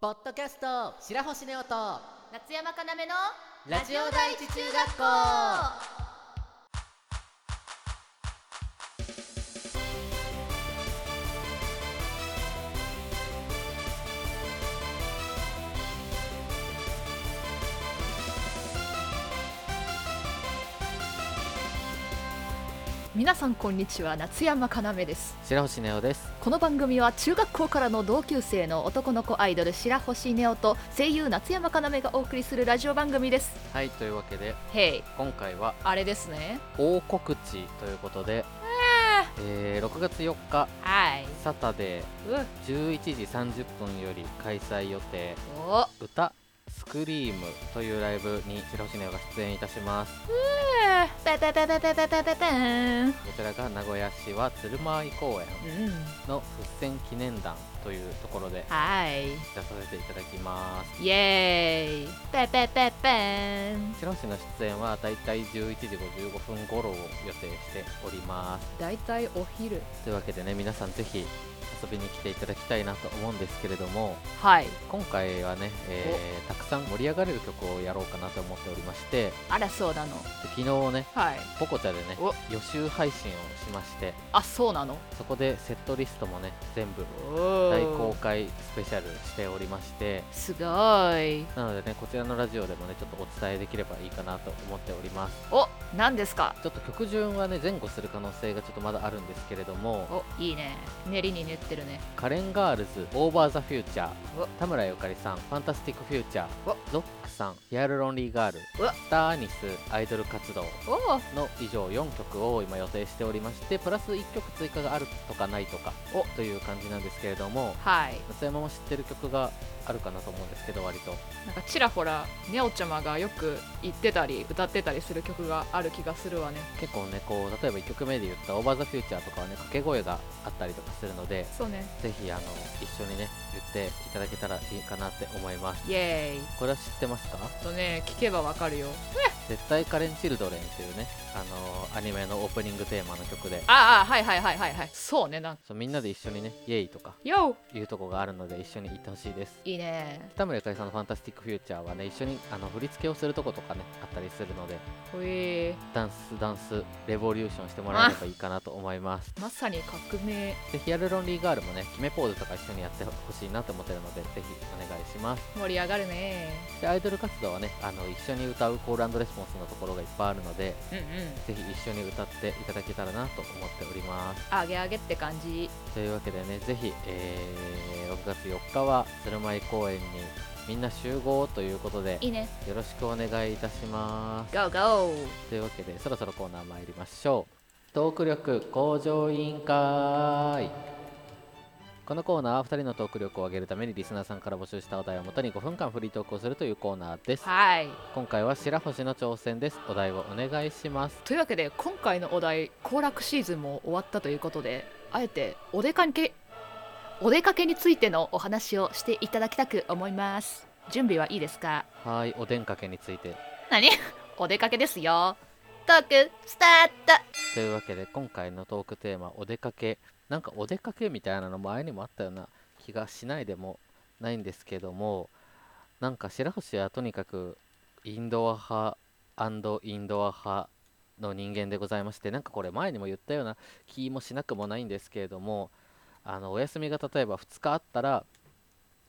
ポッドキャスト白星ネオと夏山かなめのラジオ第一中学校。皆さんこんにちは夏山かなめです。白星ネオです。この番組は中学校からの同級生の男の子アイドル白星ネオと声優夏山かなめがお送りするラジオ番組です。はいというわけでへい。今回はあれですね。大告知ということで、えー、6月4日はい。サタデうー11時30分より開催予定お。歌スクリームというライブに白星ネオが出演いたしますペペペペペペペペペンこちらが名古屋市は鶴舞公園うんの復戦記念団というところではい。出させていただきます。イエーイ。ペペペペン。白星の出演はだいたい11時55分頃を予定しております。だいたいお昼。というわけでね皆さんぜひ遊びに来ていただきたいなと思うんですけれどもはい。今回はね、えーたくさん盛り上がれる曲をやろうかなと思っておりましてであらそうなの。昨日ねはい。ポコチャでねお。予習配信をしましてあそうなの。そこでセットリストもね全部お大公開スペシャルしておりましてすごい。なのでねこちらのラジオでもねちょっとお伝えできればいいかなと思っております。お何ですか？ちょっと曲順はね前後する可能性がちょっとまだあるんですけれどもおいいね。練りに練ってるね。可憐 Girl's Over The Future お田村ゆかりさん Fantastic Future お ZOC さんヒアルロンリーガールスターアニスアイドル活動おの以上4曲を今予定しておりましてプラス1曲追加があるとかないとかお。という感じなんですけれどもはい。夏山も知ってる曲があるかなと思うんですけど割と。なんかちらほらネオちゃまがよく言ってたり歌ってたりする曲がある気がするわね。結構ねこう例えば1曲目で言ったオーバーザフューチャーとかはね掛け声があったりとかするのでそうね。ぜひあの一緒にね言っていただけたらいいかなって思います。イエーイ。これは知ってますか？とね聞けばわかるよ絶対カレンチルドレンっていうね。あのアニメのオープニングテーマの曲で。ああはいはいはいはいはい。そうねなんか。そうみんなで一緒にねイエイとかよいうとこがあるので一緒に行ってほしいです。いいね。北村ゆかりさんのファンタスティックフューチャーはね一緒にあの振り付けをするとことかねあったりするので。ほえダンスダンスレボリューションしてもらえればいいかなと思います。まさに革命。でヒアルロンリーガールもね決めポーズとか一緒にやってほしいなと思ってるのでぜひお願いします。盛り上がるね。でアイドル活動はねあの一緒に歌うコールレスポンスのところがいっぱいあるのでうんうん。ぜひ一緒に歌っていただけたらなと思っております。あげあげって感じ。というわけでねぜひ、えー6月4日は鶴舞公園にみんな集合ということでいいね。よろしくお願いいたします。ゴーゴーというわけでそろそろコーナー参りましょう。トーク力向上委員会このコーナーは2人のトーク力を上げるためにリスナーさんから募集したお題をもとに5分間フリートークをするというコーナーです。はい。今回は白星の挑戦です。お題をお願いします。というわけで今回のお題行楽シーズンも終わったということであえてお出かけお出かけについてのお話をしていただきたく思います。準備はいいですか？はーいおでんかけについて。何？お出かけですよ。トークスタート。というわけで今回のトークテーマお出かけなんかお出かけみたいなの前にもあったような気がしないでもないんですけどもなんか白星はとにかくインドア派インドア派の人間でございましてなんかこれ前にも言ったような気もしなくもないんですけれどもあのお休みが例えば2日あったら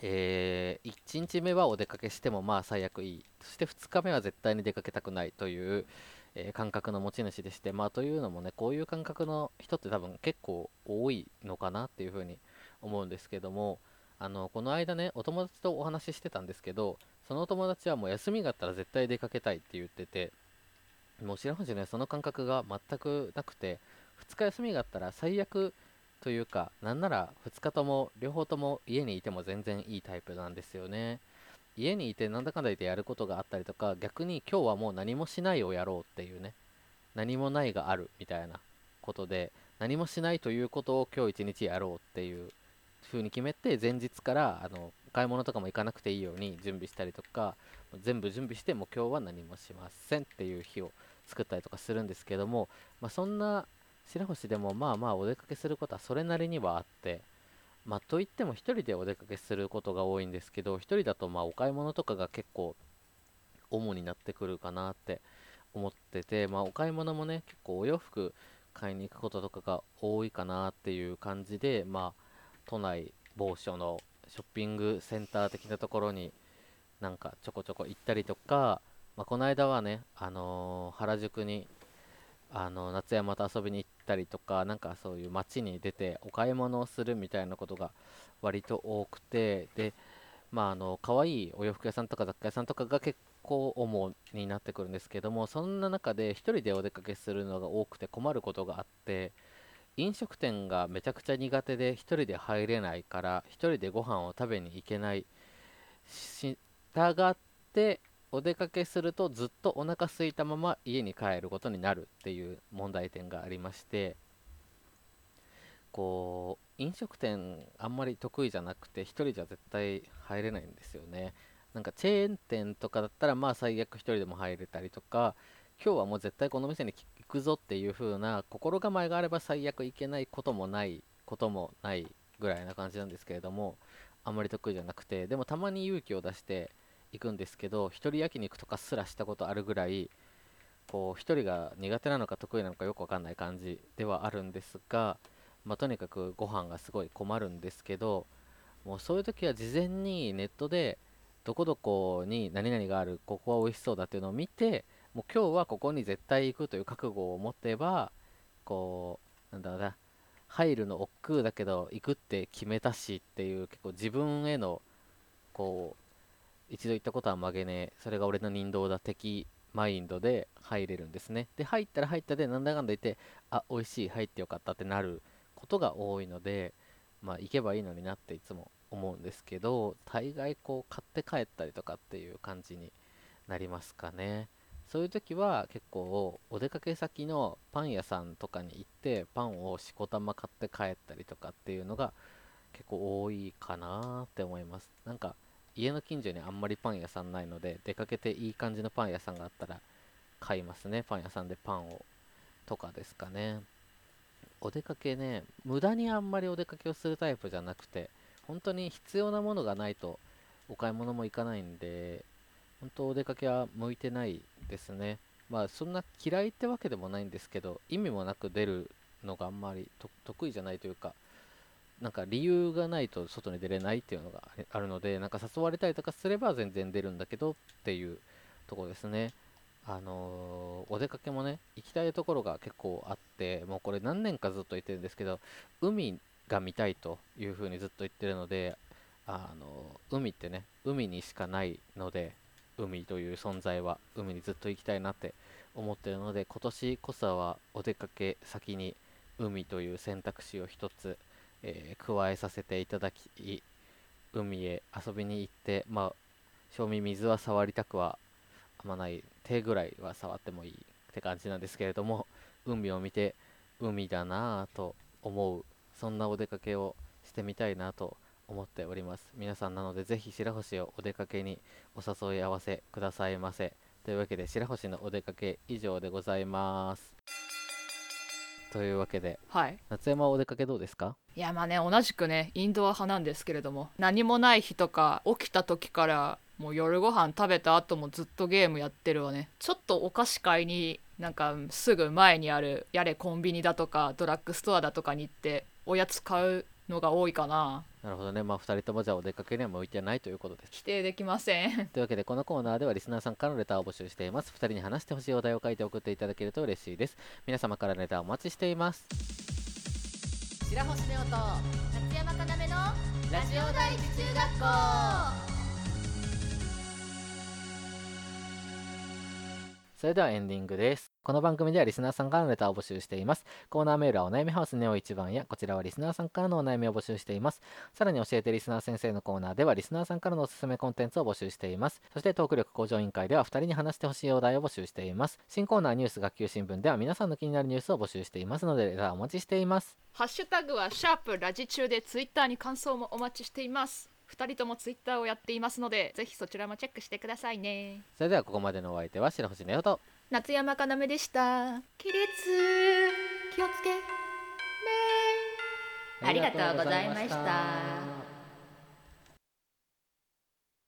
え1日目はお出かけしてもまあ最悪いい。そして2日目は絶対に出かけたくないというえー感覚の持ち主でして、まあというのもね、こういう感覚の人って多分結構多いのかなっていうふうに思うんですけども、あの、この間ね、お友達とお話ししてたんですけど、そのお友達はもう休みがあったら絶対出かけたいって言ってて、もう白星ね、その感覚が全くなくて、2日休みがあったら最悪というか、なんなら2日とも、両方とも家にいても全然いいタイプなんですよね。家にいてなんだかんだ言ってやることがあったりとか逆に今日はもう何もしないをやろうっていうね何もないがあるみたいなことで何もしないということを今日一日やろうっていう風に決めて前日からあの買い物とかも行かなくていいように準備したりとか全部準備してもう今日は何もしませんっていう日を作ったりとかするんですけども、まあ、そんな白星でもまあまあお出かけすることはそれなりにはあってまあといっても一人でお出かけすることが多いんですけど一人だとまあお買い物とかが結構主になってくるかなって思っててまあお買い物もね結構お洋服買いに行くこととかが多いかなっていう感じでまあ都内某所のショッピングセンター的なところになんかちょこちょこ行ったりとか、まあ、この間はね、あのー原宿にあの夏山と遊びに行ったりとかなんかそういう街に出てお買い物をするみたいなことが割と多くてでまああの可愛いお洋服屋さんとか雑貨屋さんとかが結構主になってくるんですけどもそんな中で一人でお出かけするのが多くて困ることがあって飲食店がめちゃくちゃ苦手で一人で入れないから一人でご飯を食べに行けないしたがってお出かけするとずっとお腹空いたまま家に帰ることになるっていう問題点がありましてこう飲食店あんまり得意じゃなくて一人じゃ絶対入れないんですよね。なんかチェーン店とかだったらまあ最悪一人でも入れたりとか今日はもう絶対この店に行くぞっていう風な心構えがあれば最悪行けないこともないこともないぐらいな感じなんですけれどもあんまり得意じゃなくてでもたまに勇気を出して行くんですけど一人焼肉とかすらしたことあるぐらいこう一人が苦手なのか得意なのかよくわかんない感じではあるんですが、まあ、とにかくご飯がすごい困るんですけどもうそういう時は事前にネットでどこどこに何々があるここは美味しそうだっていうのを見てもう今日はここに絶対行くという覚悟を持てばこうなんだろうな入るの億劫だけど行くって決めたしっていう結構自分へのこう一度行ったことは曲げねえ。それが俺の人道だ的マインドで入れるんですね。で入ったら入ったでなんだかんだ言ってあ美味しい入ってよかったってなることが多いのでまあ行けばいいのになっていつも思うんですけど大概こう買って帰ったりとかっていう感じになりますかね。そういう時は結構お出かけ先のパン屋さんとかに行ってパンをしこたま買って帰ったりとかっていうのが結構多いかなって思います。なんか家の近所にあんまりパン屋さんないので出かけていい感じのパン屋さんがあったら買いますね。パン屋さんでパンをとかですかね。お出かけね無駄にあんまりお出かけをするタイプじゃなくて本当に必要なものがないとお買い物も行かないんで本当お出かけは向いてないですね。まあそんな嫌いってわけでもないんですけど意味もなく出るのがあんまり得意じゃないというかなんか理由がないと外に出れないっていうのがあるのでなんか誘われたりとかすれば全然出るんだけどっていうとこですね。あのーお出かけもね行きたいところが結構あってもうこれ何年かずっと言ってるんですけど海が見たいというふうにずっと言ってるのであの海ってね海にしかないので海という存在は海にずっと行きたいなって思ってるので今年こそはお出かけ先に海という選択肢を一つ、えー加えさせていただき海へ遊びに行ってまあ正味水は触りたくはあまない手ぐらいは触ってもいいって感じなんですけれども 海を見て海だなぁと思うそんなお出かけをしてみたいなと思っております。皆さんなのでぜひ白星をお出かけにお誘い合わせくださいませ。というわけで白星のお出かけ以上でございます。というわけではい。夏山はお出かけどうですか？いやまあね同じくねインドア派なんですけれども何もない日とか起きた時からもう夜ご飯食べた後もずっとゲームやってるわね。ちょっとお菓子買いになんかすぐ前にあるやれコンビニだとかドラッグストアだとかに行っておやつ買うのが多いかな。なるほどね。まあ2人ともじゃあお出かけには向いてないということです。否定できません。というわけでこのコーナーではリスナーさんからのレターを募集しています。2人に話してほしいお題を書いて送っていただけると嬉しいです。皆様からのレターお待ちしています。白星ネオと夏山かなめのラジオ第一中学校。それではエンディングです。この番組ではリスナーさんからのレターを募集しています。コーナーメールはお悩みハウスネオ1番や、こちらはリスナーさんからのお悩みを募集しています。さらに教えてリスナー先生のコーナーではリスナーさんからのおすすめコンテンツを募集しています。そしてトーク力向上委員会では2人に話してほしいお題を募集しています。新コーナーニュース学級新聞では皆さんの気になるニュースを募集していますので、レターお待ちしています。ハッシュタグはシャープラジ中でツイッターに感想もお待ちしています2人ともツイッターをやっていますのでぜひそちらもチェックしてくださいねそれではここまでのお相手は白星ネオと、夏山かなめでした。起立気をつけ。ね。ありがとうございました